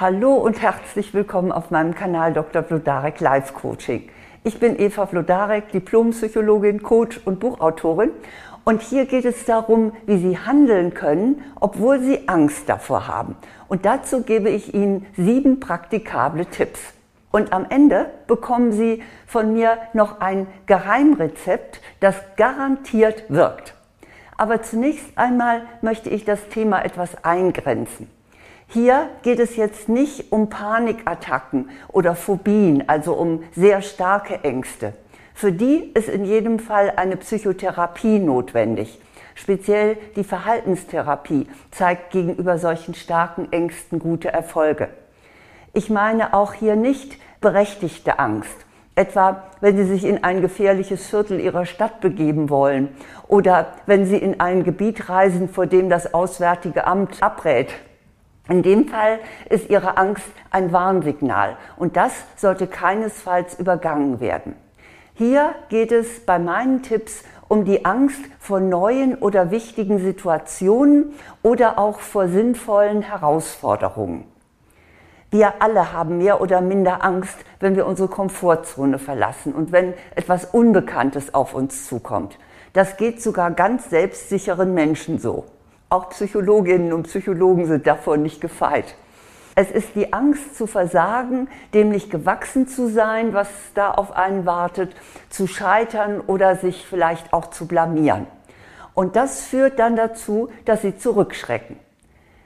Hallo und herzlich willkommen auf meinem Kanal Dr. Vlodarek Life Coaching. Ich bin Eva Vlodarek, Diplompsychologin, Coach und Buchautorin. Und hier geht es darum, wie Sie handeln können, obwohl Sie Angst davor haben. Und dazu gebe ich Ihnen sieben praktikable Tipps. Und am Ende bekommen Sie von mir noch ein Geheimrezept, das garantiert wirkt. Aber zunächst einmal möchte ich das Thema etwas eingrenzen. Hier geht es jetzt nicht um Panikattacken oder Phobien, also um sehr starke Ängste. Für die ist in jedem Fall eine Psychotherapie notwendig. Speziell die Verhaltenstherapie zeigt gegenüber solchen starken Ängsten gute Erfolge. Ich meine auch hier nicht berechtigte Angst, etwa wenn Sie sich in ein gefährliches Viertel Ihrer Stadt begeben wollen oder wenn Sie in ein Gebiet reisen, vor dem das Auswärtige Amt abrät in dem Fall ist Ihre Angst ein Warnsignal und das sollte keinesfalls übergangen werden. Hier geht es bei meinen Tipps um die Angst vor neuen oder wichtigen Situationen oder auch vor sinnvollen Herausforderungen. Wir alle haben mehr oder minder Angst, wenn wir unsere Komfortzone verlassen und wenn etwas Unbekanntes auf uns zukommt. Das geht sogar ganz selbstsicheren Menschen so. Auch Psychologinnen und Psychologen sind davon nicht gefeit. Es ist die Angst zu versagen, dem nicht gewachsen zu sein, was da auf einen wartet, zu scheitern oder sich vielleicht auch zu blamieren. Und das führt dann dazu, dass sie zurückschrecken.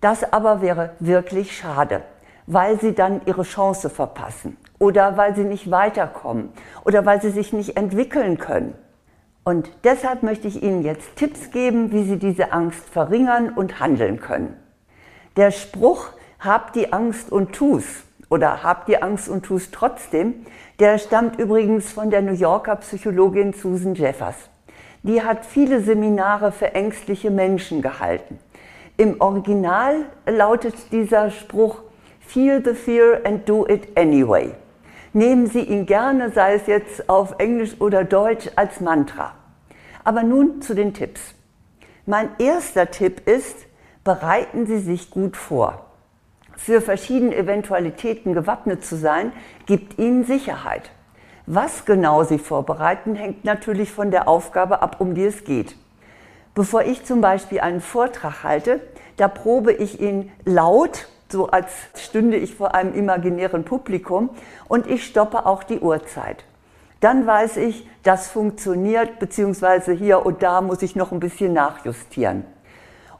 Das aber wäre wirklich schade, weil sie dann ihre Chance verpassen oder weil sie nicht weiterkommen oder weil sie sich nicht entwickeln können. Und deshalb möchte ich Ihnen jetzt Tipps geben, wie Sie diese Angst verringern und handeln können. Der Spruch, hab die Angst und tu's oder hab die Angst und tu's trotzdem, der stammt übrigens von der New Yorker Psychologin Susan Jeffers. Die hat viele Seminare für ängstliche Menschen gehalten. Im Original lautet dieser Spruch, Feel the fear and do it anyway nehmen Sie ihn gerne, sei es jetzt auf Englisch oder Deutsch, als Mantra. Aber nun zu den Tipps. Mein erster Tipp ist, bereiten Sie sich gut vor. Für verschiedene Eventualitäten gewappnet zu sein, gibt Ihnen Sicherheit. Was genau Sie vorbereiten, hängt natürlich von der Aufgabe ab, um die es geht. Bevor ich zum Beispiel einen Vortrag halte, da probe ich ihn laut so als stünde ich vor einem imaginären Publikum und ich stoppe auch die Uhrzeit. Dann weiß ich, das funktioniert, beziehungsweise hier und da muss ich noch ein bisschen nachjustieren.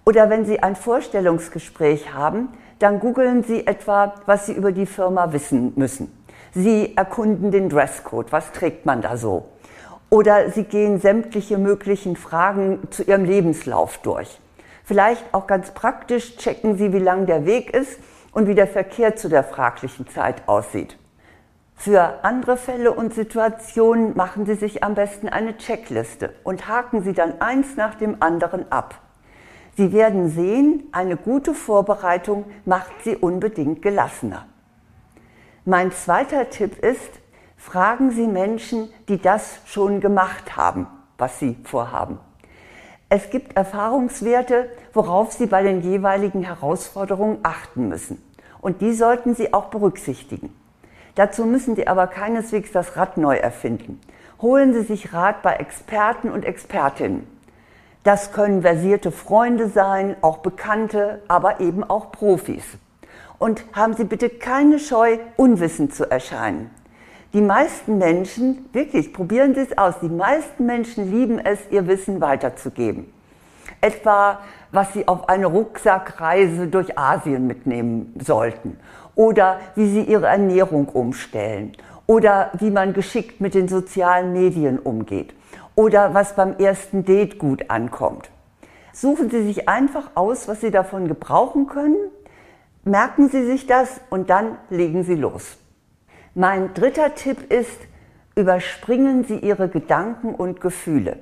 Oder wenn Sie ein Vorstellungsgespräch haben, dann googeln Sie etwa, was Sie über die Firma wissen müssen. Sie erkunden den Dresscode, was trägt man da so? Oder Sie gehen sämtliche möglichen Fragen zu Ihrem Lebenslauf durch. Vielleicht auch ganz praktisch checken Sie, wie lang der Weg ist und wie der Verkehr zu der fraglichen Zeit aussieht. Für andere Fälle und Situationen machen Sie sich am besten eine Checkliste und haken sie dann eins nach dem anderen ab. Sie werden sehen, eine gute Vorbereitung macht Sie unbedingt gelassener. Mein zweiter Tipp ist, fragen Sie Menschen, die das schon gemacht haben, was Sie vorhaben. Es gibt Erfahrungswerte, worauf Sie bei den jeweiligen Herausforderungen achten müssen. Und die sollten Sie auch berücksichtigen. Dazu müssen Sie aber keineswegs das Rad neu erfinden. Holen Sie sich Rat bei Experten und Expertinnen. Das können versierte Freunde sein, auch Bekannte, aber eben auch Profis. Und haben Sie bitte keine Scheu, unwissend zu erscheinen. Die meisten Menschen, wirklich, probieren Sie es aus, die meisten Menschen lieben es, ihr Wissen weiterzugeben. Etwa, was Sie auf eine Rucksackreise durch Asien mitnehmen sollten. Oder wie Sie Ihre Ernährung umstellen. Oder wie man geschickt mit den sozialen Medien umgeht. Oder was beim ersten Date gut ankommt. Suchen Sie sich einfach aus, was Sie davon gebrauchen können. Merken Sie sich das und dann legen Sie los. Mein dritter Tipp ist, überspringen Sie Ihre Gedanken und Gefühle.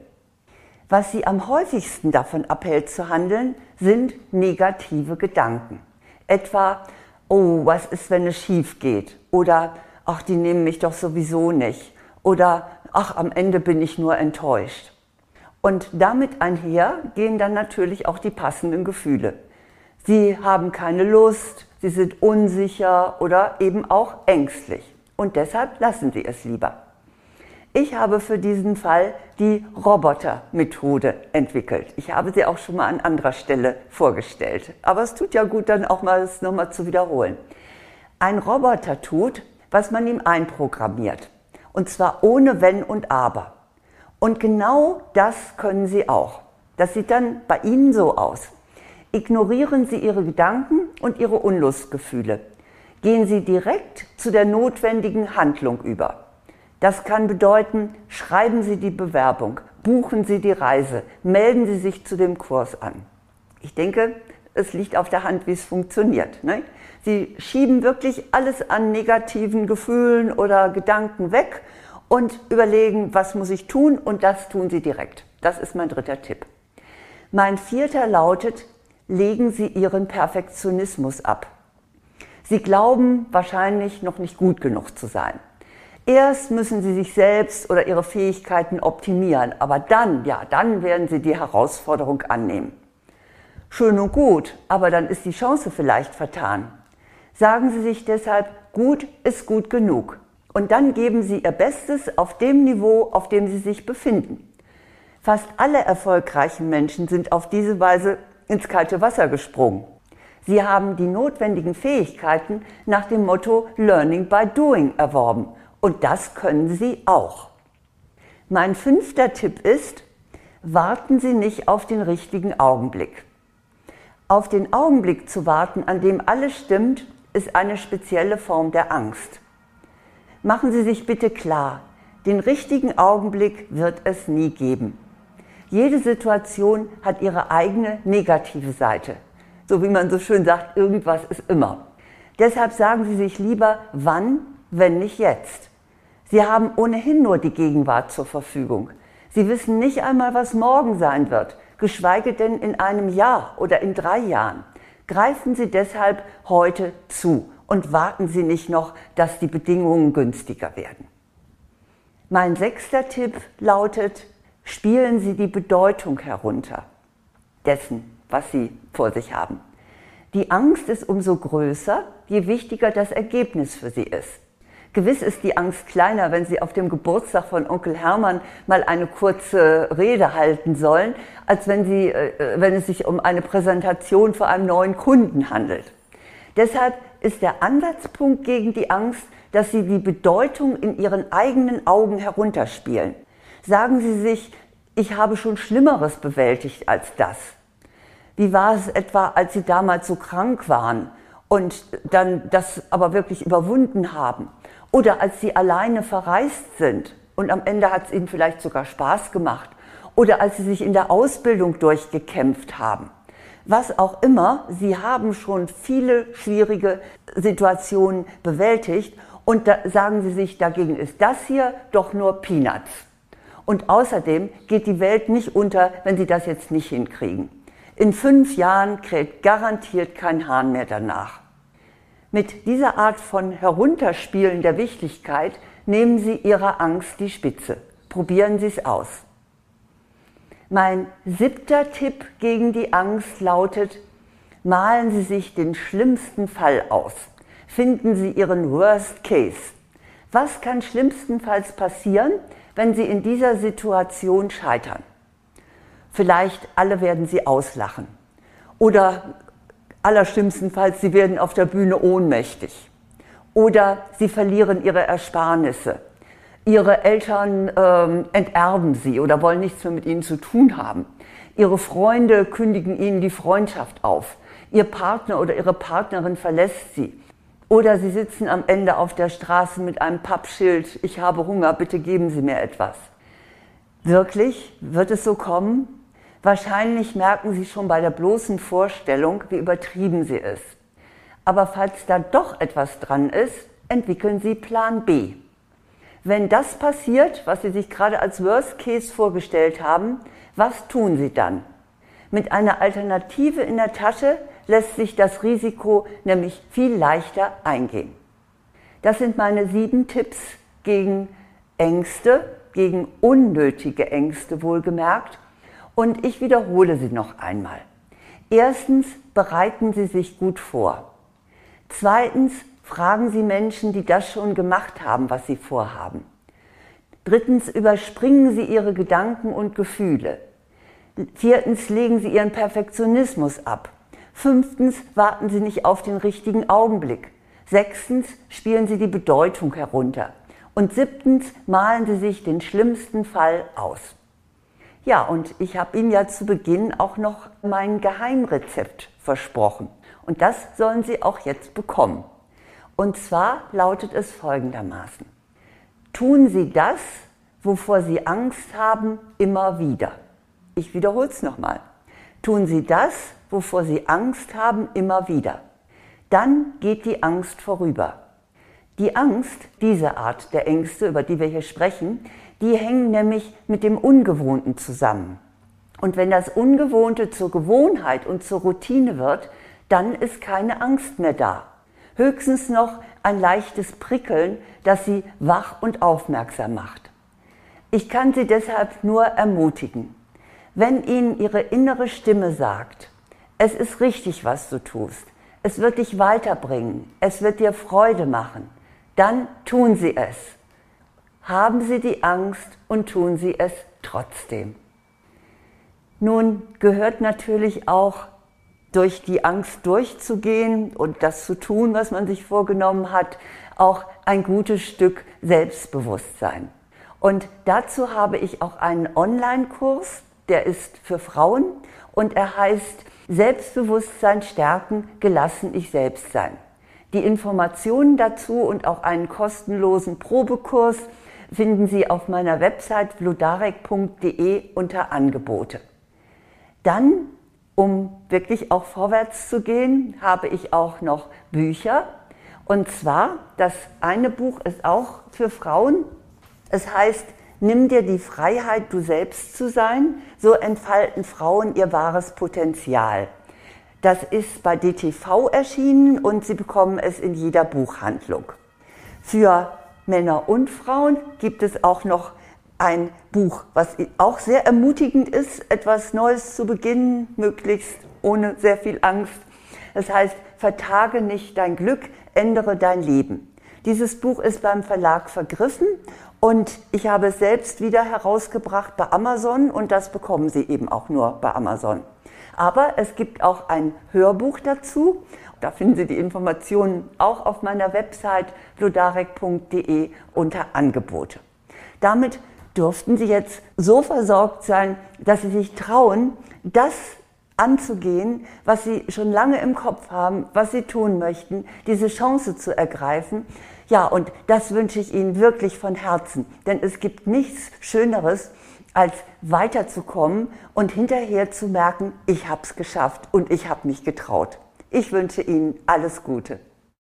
Was Sie am häufigsten davon abhält zu handeln, sind negative Gedanken. Etwa, oh, was ist, wenn es schief geht? Oder, ach, die nehmen mich doch sowieso nicht. Oder, ach, am Ende bin ich nur enttäuscht. Und damit einher gehen dann natürlich auch die passenden Gefühle. Sie haben keine Lust, sie sind unsicher oder eben auch ängstlich. Und deshalb lassen Sie es lieber. Ich habe für diesen Fall die Roboter-Methode entwickelt. Ich habe sie auch schon mal an anderer Stelle vorgestellt. Aber es tut ja gut, dann auch mal es nochmal zu wiederholen. Ein Roboter tut, was man ihm einprogrammiert. Und zwar ohne Wenn und Aber. Und genau das können Sie auch. Das sieht dann bei Ihnen so aus. Ignorieren Sie Ihre Gedanken und Ihre Unlustgefühle. Gehen Sie direkt zu der notwendigen Handlung über. Das kann bedeuten, schreiben Sie die Bewerbung, buchen Sie die Reise, melden Sie sich zu dem Kurs an. Ich denke, es liegt auf der Hand, wie es funktioniert. Ne? Sie schieben wirklich alles an negativen Gefühlen oder Gedanken weg und überlegen, was muss ich tun und das tun Sie direkt. Das ist mein dritter Tipp. Mein vierter lautet, legen Sie Ihren Perfektionismus ab. Sie glauben wahrscheinlich noch nicht gut genug zu sein. Erst müssen Sie sich selbst oder Ihre Fähigkeiten optimieren, aber dann, ja, dann werden Sie die Herausforderung annehmen. Schön und gut, aber dann ist die Chance vielleicht vertan. Sagen Sie sich deshalb, gut ist gut genug. Und dann geben Sie Ihr Bestes auf dem Niveau, auf dem Sie sich befinden. Fast alle erfolgreichen Menschen sind auf diese Weise ins kalte Wasser gesprungen. Sie haben die notwendigen Fähigkeiten nach dem Motto Learning by Doing erworben. Und das können Sie auch. Mein fünfter Tipp ist, warten Sie nicht auf den richtigen Augenblick. Auf den Augenblick zu warten, an dem alles stimmt, ist eine spezielle Form der Angst. Machen Sie sich bitte klar, den richtigen Augenblick wird es nie geben. Jede Situation hat ihre eigene negative Seite. So wie man so schön sagt, irgendwas ist immer. Deshalb sagen Sie sich lieber, wann, wenn nicht jetzt. Sie haben ohnehin nur die Gegenwart zur Verfügung. Sie wissen nicht einmal, was morgen sein wird, geschweige denn in einem Jahr oder in drei Jahren. Greifen Sie deshalb heute zu und warten Sie nicht noch, dass die Bedingungen günstiger werden. Mein sechster Tipp lautet, spielen Sie die Bedeutung herunter dessen, was Sie vor sich haben. Die Angst ist umso größer, je wichtiger das Ergebnis für Sie ist. Gewiss ist die Angst kleiner, wenn Sie auf dem Geburtstag von Onkel Hermann mal eine kurze Rede halten sollen, als wenn, Sie, äh, wenn es sich um eine Präsentation für einen neuen Kunden handelt. Deshalb ist der Ansatzpunkt gegen die Angst, dass Sie die Bedeutung in Ihren eigenen Augen herunterspielen. Sagen Sie sich, ich habe schon Schlimmeres bewältigt als das. Wie war es etwa, als Sie damals so krank waren und dann das aber wirklich überwunden haben? Oder als Sie alleine verreist sind und am Ende hat es Ihnen vielleicht sogar Spaß gemacht? Oder als Sie sich in der Ausbildung durchgekämpft haben? Was auch immer, Sie haben schon viele schwierige Situationen bewältigt und da sagen Sie sich, dagegen ist das hier doch nur Peanuts. Und außerdem geht die Welt nicht unter, wenn sie das jetzt nicht hinkriegen. In fünf Jahren kräht garantiert kein Hahn mehr danach. Mit dieser Art von Herunterspielen der Wichtigkeit nehmen Sie Ihrer Angst die Spitze. Probieren Sie es aus. Mein siebter Tipp gegen die Angst lautet, malen Sie sich den schlimmsten Fall aus. Finden Sie Ihren Worst Case. Was kann schlimmstenfalls passieren, wenn Sie in dieser Situation scheitern? Vielleicht alle werden Sie auslachen. Oder allerschlimmstenfalls, Sie werden auf der Bühne ohnmächtig. Oder Sie verlieren Ihre Ersparnisse. Ihre Eltern ähm, enterben Sie oder wollen nichts mehr mit Ihnen zu tun haben. Ihre Freunde kündigen Ihnen die Freundschaft auf. Ihr Partner oder Ihre Partnerin verlässt Sie. Oder Sie sitzen am Ende auf der Straße mit einem Pappschild, ich habe Hunger, bitte geben Sie mir etwas. Wirklich? Wird es so kommen? Wahrscheinlich merken Sie schon bei der bloßen Vorstellung, wie übertrieben sie ist. Aber falls da doch etwas dran ist, entwickeln Sie Plan B. Wenn das passiert, was Sie sich gerade als Worst Case vorgestellt haben, was tun Sie dann? Mit einer Alternative in der Tasche lässt sich das Risiko nämlich viel leichter eingehen. Das sind meine sieben Tipps gegen Ängste, gegen unnötige Ängste wohlgemerkt. Und ich wiederhole sie noch einmal. Erstens bereiten Sie sich gut vor. Zweitens, fragen Sie Menschen, die das schon gemacht haben, was Sie vorhaben. Drittens, überspringen Sie Ihre Gedanken und Gefühle. Viertens, legen Sie Ihren Perfektionismus ab. Fünftens, warten Sie nicht auf den richtigen Augenblick. Sechstens, spielen Sie die Bedeutung herunter. Und siebtens, malen Sie sich den schlimmsten Fall aus. Ja, und ich habe Ihnen ja zu Beginn auch noch mein Geheimrezept versprochen. Und das sollen Sie auch jetzt bekommen. Und zwar lautet es folgendermaßen. Tun Sie das, wovor Sie Angst haben, immer wieder. Ich wiederhole es nochmal. Tun Sie das, wovor Sie Angst haben, immer wieder. Dann geht die Angst vorüber. Die Angst, diese Art der Ängste, über die wir hier sprechen, die hängen nämlich mit dem Ungewohnten zusammen. Und wenn das Ungewohnte zur Gewohnheit und zur Routine wird, dann ist keine Angst mehr da. Höchstens noch ein leichtes Prickeln, das sie wach und aufmerksam macht. Ich kann Sie deshalb nur ermutigen, wenn Ihnen Ihre innere Stimme sagt, es ist richtig, was du tust, es wird dich weiterbringen, es wird dir Freude machen, dann tun Sie es. Haben Sie die Angst und tun Sie es trotzdem. Nun gehört natürlich auch durch die Angst durchzugehen und das zu tun, was man sich vorgenommen hat, auch ein gutes Stück Selbstbewusstsein. Und dazu habe ich auch einen Online-Kurs, der ist für Frauen und er heißt Selbstbewusstsein stärken, gelassen ich selbst sein. Die Informationen dazu und auch einen kostenlosen Probekurs finden Sie auf meiner Website vlodarek.de unter Angebote. Dann, um wirklich auch vorwärts zu gehen, habe ich auch noch Bücher. Und zwar, das eine Buch ist auch für Frauen. Es heißt, nimm dir die Freiheit, du selbst zu sein. So entfalten Frauen ihr wahres Potenzial. Das ist bei DTV erschienen und Sie bekommen es in jeder Buchhandlung. Für Männer und Frauen gibt es auch noch ein Buch, was auch sehr ermutigend ist, etwas Neues zu beginnen, möglichst ohne sehr viel Angst. Das heißt, vertage nicht dein Glück, ändere dein Leben. Dieses Buch ist beim Verlag vergriffen und ich habe es selbst wieder herausgebracht bei Amazon und das bekommen Sie eben auch nur bei Amazon. Aber es gibt auch ein Hörbuch dazu. Da finden Sie die Informationen auch auf meiner Website blodarek.de unter Angebote. Damit dürften Sie jetzt so versorgt sein, dass Sie sich trauen, das anzugehen, was Sie schon lange im Kopf haben, was Sie tun möchten, diese Chance zu ergreifen. Ja, und das wünsche ich Ihnen wirklich von Herzen, denn es gibt nichts Schöneres, als weiterzukommen und hinterher zu merken, ich habe es geschafft und ich habe mich getraut. Ich wünsche Ihnen alles Gute.